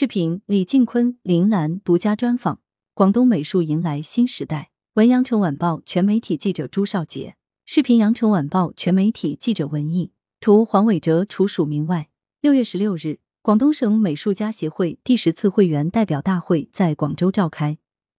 视频：李靖坤、林兰独家专访。广东美术迎来新时代。文：羊城晚报全媒体记者朱少杰。视频：羊城晚报全媒体记者文艺。图：黄伟哲。除署名外，六月十六日，广东省美术家协会第十次会员代表大会在广州召开。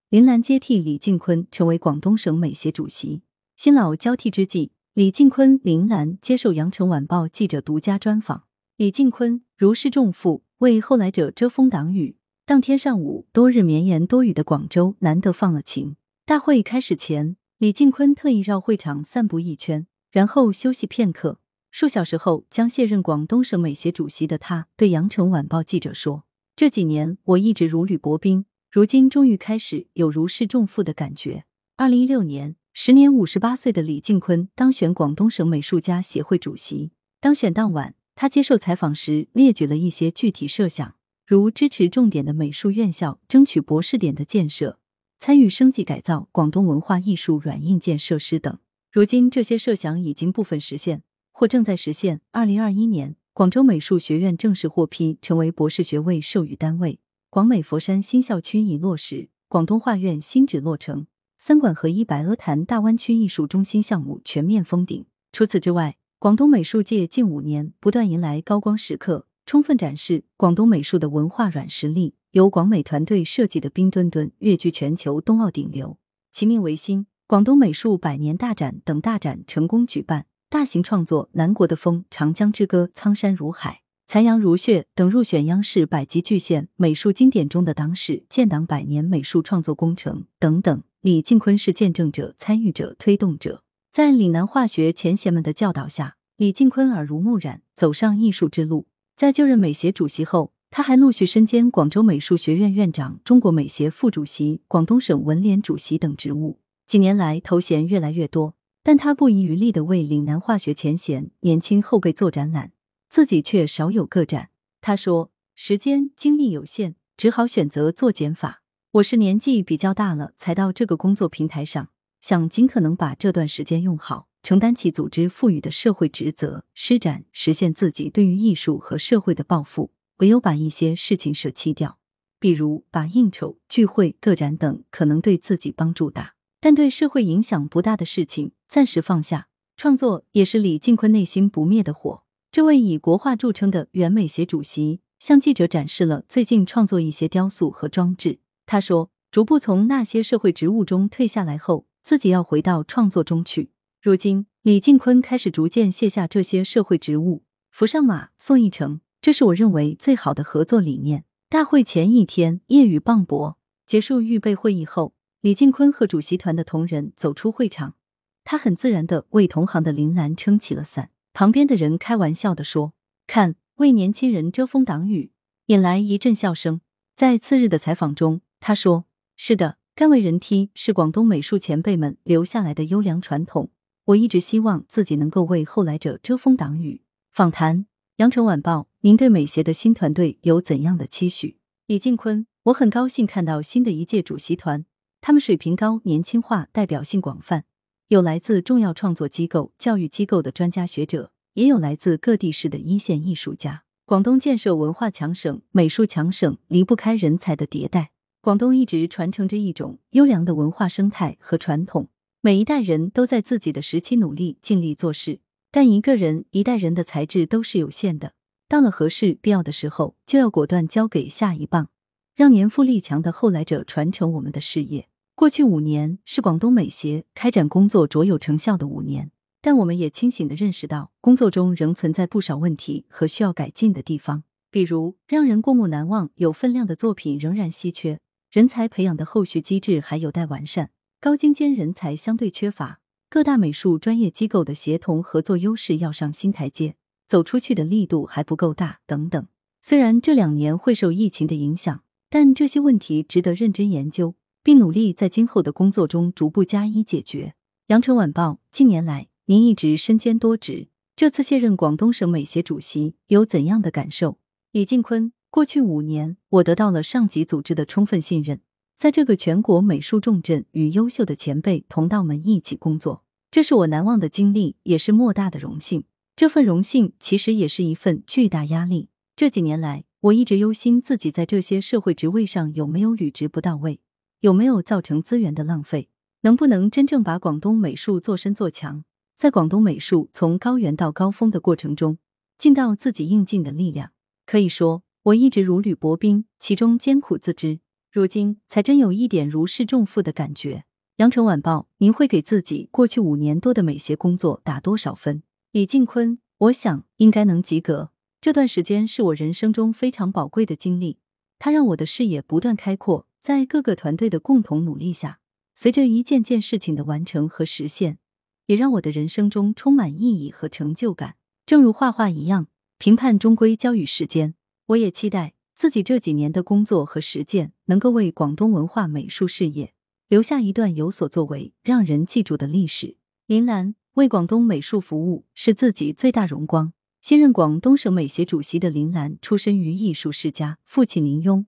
林兰接替李靖坤成为广东省美协主席。新老交替之际，李靖坤、林兰接受羊城晚报记者独家专访。李靖坤如释重负，为后来者遮风挡雨。当天上午，多日绵延多雨的广州难得放了晴。大会开始前，李靖坤特意绕会场散步一圈，然后休息片刻。数小时后，将卸任广东省美协主席的他对羊城晚报记者说：“这几年我一直如履薄冰。”如今终于开始有如释重负的感觉。二零一六年，时年五十八岁的李靖坤当选广东省美术家协会主席。当选当晚，他接受采访时列举了一些具体设想，如支持重点的美术院校，争取博士点的建设，参与升级改造广东文化艺术软硬件设施等。如今，这些设想已经部分实现，或正在实现。二零二一年，广州美术学院正式获批成为博士学位授予单位。广美佛山新校区已落实，广东画院新址落成，三馆合一白鹅潭大湾区艺术中心项目全面封顶。除此之外，广东美术界近五年不断迎来高光时刻，充分展示广东美术的文化软实力。由广美团队设计的冰墩墩跃居全球冬奥顶流，其名为“新广东美术百年大展”等大展成功举办，大型创作《南国的风》《长江之歌》《苍山如海》。残阳如血等入选央视百集巨献美术经典中的党史建党百年美术创作工程等等，李靖坤是见证者、参与者、推动者。在岭南画学前贤们的教导下，李靖坤耳濡目染，走上艺术之路。在就任美协主席后，他还陆续身兼广州美术学院院长、中国美协副主席、广东省文联主席等职务。几年来，头衔越来越多，但他不遗余力的为岭南画学前贤、年轻后辈做展览。自己却少有个展。他说：“时间精力有限，只好选择做减法。我是年纪比较大了，才到这个工作平台上，想尽可能把这段时间用好，承担起组织赋予的社会职责，施展实现自己对于艺术和社会的抱负。唯有把一些事情舍弃掉，比如把应酬、聚会、个展等可能对自己帮助大，但对社会影响不大的事情暂时放下。创作也是李靖坤内心不灭的火。”这位以国画著称的原美协主席向记者展示了最近创作一些雕塑和装置。他说：“逐步从那些社会职务中退下来后，自己要回到创作中去。如今，李靖坤开始逐渐卸下这些社会职务，扶上马，送一程。这是我认为最好的合作理念。”大会前一天，夜雨磅礴，结束预备会议后，李靖坤和主席团的同仁走出会场，他很自然的为同行的林兰撑起了伞。旁边的人开玩笑的说：“看，为年轻人遮风挡雨。”引来一阵笑声。在次日的采访中，他说：“是的，甘为人梯是广东美术前辈们留下来的优良传统。我一直希望自己能够为后来者遮风挡雨。”访谈：羊城晚报，您对美协的新团队有怎样的期许？李靖坤：我很高兴看到新的一届主席团，他们水平高、年轻化、代表性广泛。有来自重要创作机构、教育机构的专家学者，也有来自各地市的一线艺术家。广东建设文化强省、美术强省，离不开人才的迭代。广东一直传承着一种优良的文化生态和传统，每一代人都在自己的时期努力尽力做事。但一个人、一代人的才智都是有限的，到了合适必要的时候，就要果断交给下一棒，让年富力强的后来者传承我们的事业。过去五年是广东美协开展工作卓有成效的五年，但我们也清醒的认识到，工作中仍存在不少问题和需要改进的地方。比如，让人过目难忘、有分量的作品仍然稀缺，人才培养的后续机制还有待完善，高精尖人才相对缺乏，各大美术专业机构的协同合作优势要上新台阶，走出去的力度还不够大，等等。虽然这两年会受疫情的影响，但这些问题值得认真研究。并努力在今后的工作中逐步加以解决。羊城晚报，近年来您一直身兼多职，这次卸任广东省美协主席有怎样的感受？李靖坤，过去五年，我得到了上级组织的充分信任，在这个全国美术重镇与优秀的前辈同道们一起工作，这是我难忘的经历，也是莫大的荣幸。这份荣幸其实也是一份巨大压力。这几年来，我一直忧心自己在这些社会职位上有没有履职不到位，有没有造成资源的浪费，能不能真正把广东美术做深做强，在广东美术从高原到高峰的过程中，尽到自己应尽的力量。可以说，我一直如履薄冰，其中艰苦自知。如今才真有一点如释重负的感觉。羊城晚报，您会给自己过去五年多的美协工作打多少分？李静坤，我想应该能及格。这段时间是我人生中非常宝贵的经历，它让我的视野不断开阔。在各个团队的共同努力下，随着一件件事情的完成和实现，也让我的人生中充满意义和成就感。正如画画一样，评判终归交与时间。我也期待。自己这几年的工作和实践，能够为广东文化美术事业留下一段有所作为、让人记住的历史。林兰为广东美术服务是自己最大荣光。新任广东省美协主席的林兰，出身于艺术世家，父亲林庸，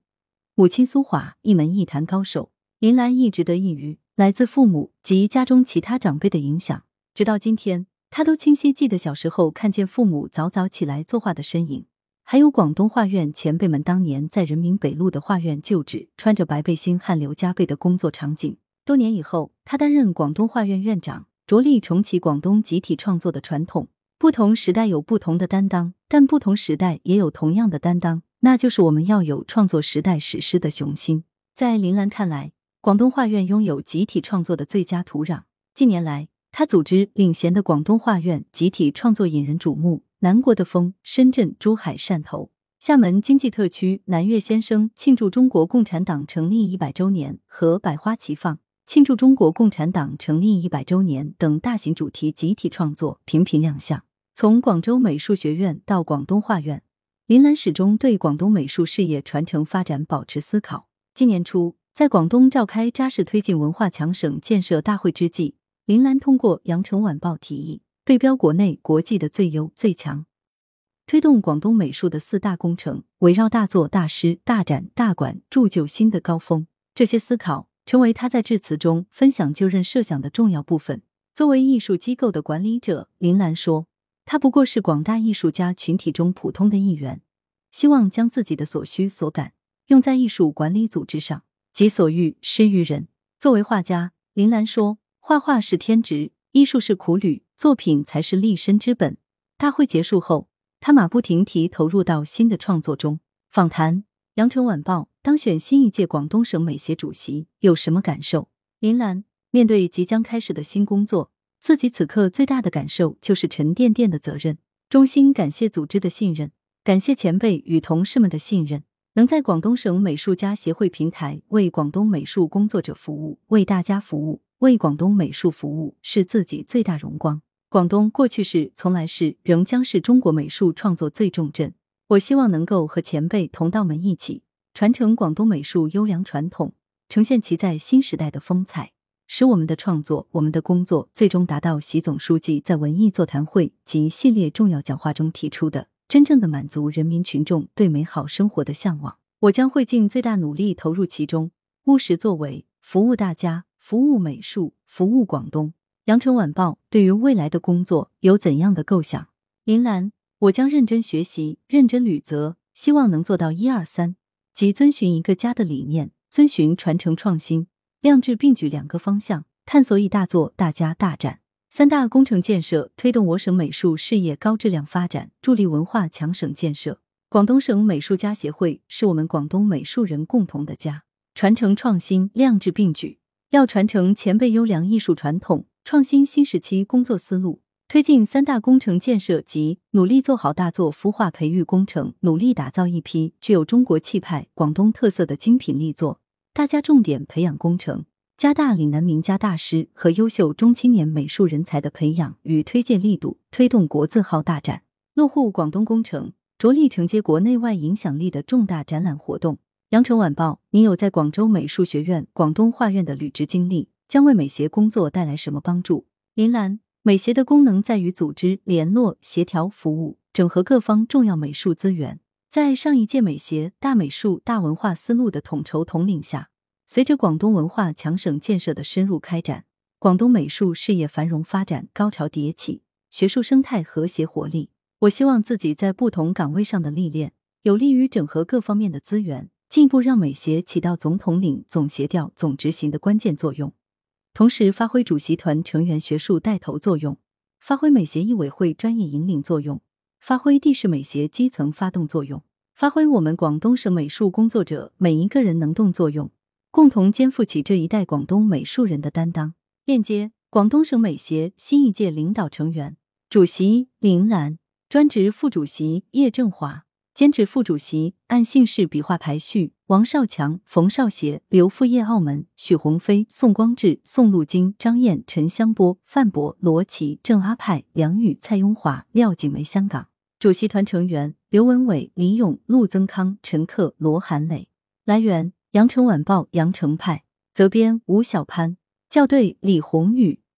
母亲苏华，一门艺坛高手。林兰一直得益于来自父母及家中其他长辈的影响，直到今天，他都清晰记得小时候看见父母早早起来作画的身影。还有广东画院前辈们当年在人民北路的画院旧址，穿着白背心、汗流浃背的工作场景。多年以后，他担任广东画院院长，着力重启广东集体创作的传统。不同时代有不同的担当，但不同时代也有同样的担当，那就是我们要有创作时代史诗的雄心。在林兰看来，广东画院拥有集体创作的最佳土壤。近年来，他组织领衔的广东画院集体创作引人瞩目。南国的风，深圳、珠海、汕头、厦门经济特区南岳先生庆祝中国共产党成立一百周年和百花齐放庆祝中国共产党成立一百周年等大型主题集体创作频频亮相。从广州美术学院到广东画院，林兰始终对广东美术事业传承发展保持思考。今年初，在广东召开扎实推进文化强省建设大会之际，林兰通过《羊城晚报》提议。对标国内国际的最优最强，推动广东美术的四大工程，围绕大作、大师、大展、大馆，铸就新的高峰。这些思考成为他在致辞中分享就任设想的重要部分。作为艺术机构的管理者，林兰说：“他不过是广大艺术家群体中普通的一员，希望将自己的所需所感用在艺术管理组织上，己所欲施于人。”作为画家，林兰说：“画画是天职，艺术是苦旅。”作品才是立身之本。大会结束后，他马不停蹄投入到新的创作中。访谈：羊城晚报当选新一届广东省美协主席有什么感受？林兰面对即将开始的新工作，自己此刻最大的感受就是沉甸甸的责任。衷心感谢组织的信任，感谢前辈与同事们的信任。能在广东省美术家协会平台为广东美术工作者服务，为大家服务，为广东美术服务，是自己最大荣光。广东过去是，从来是，仍将是中国美术创作最重镇。我希望能够和前辈同道们一起传承广东美术优良传统，呈现其在新时代的风采，使我们的创作、我们的工作最终达到习总书记在文艺座谈会及系列重要讲话中提出的真正的满足人民群众对美好生活的向往。我将会尽最大努力投入其中，务实作为，服务大家，服务美术，服务广东。羊城晚报对于未来的工作有怎样的构想？林兰，我将认真学习，认真履责，希望能做到一二三，即遵循一个家的理念，遵循传承创新、量质并举两个方向，探索以大做大家大展三大工程建设，推动我省美术事业高质量发展，助力文化强省建设。广东省美术家协会是我们广东美术人共同的家，传承创新，量质并举，要传承前辈优良艺术传统。创新新时期工作思路，推进三大工程建设及努力做好大作孵化培育工程，努力打造一批具有中国气派、广东特色的精品力作。大家重点培养工程，加大岭南名家大师和优秀中青年美术人才的培养与推荐力度，推动国字号大展，落户广东工程，着力承接国内外影响力的重大展览活动。羊城晚报，您有在广州美术学院、广东画院的履职经历？将为美协工作带来什么帮助？林兰，美协的功能在于组织、联络、协调、服务、整合各方重要美术资源。在上一届美协大美术大文化思路的统筹统领下，随着广东文化强省建设的深入开展，广东美术事业繁荣发展高潮迭起，学术生态和谐活力。我希望自己在不同岗位上的历练，有利于整合各方面的资源，进一步让美协起到总统领、总协调、总执行的关键作用。同时，发挥主席团成员学术带头作用，发挥美协艺委会专业引领作用，发挥地市美协基层发动作用，发挥我们广东省美术工作者每一个人能动作用，共同肩负起这一代广东美术人的担当。链接：广东省美协新一届领导成员，主席林兰，专职副主席叶振华。兼职副主席按姓氏笔画排序：王少强、冯少协、刘富业、澳门、许鸿飞、宋光志、宋路金、张燕、陈香波、范博、罗琦、郑阿派、梁宇、蔡雍华、廖景梅。香港主席团成员：刘文伟、李勇、陆增康、陈克、罗韩磊。来源：羊城晚报羊城派，责编：吴小潘，校对：李红宇。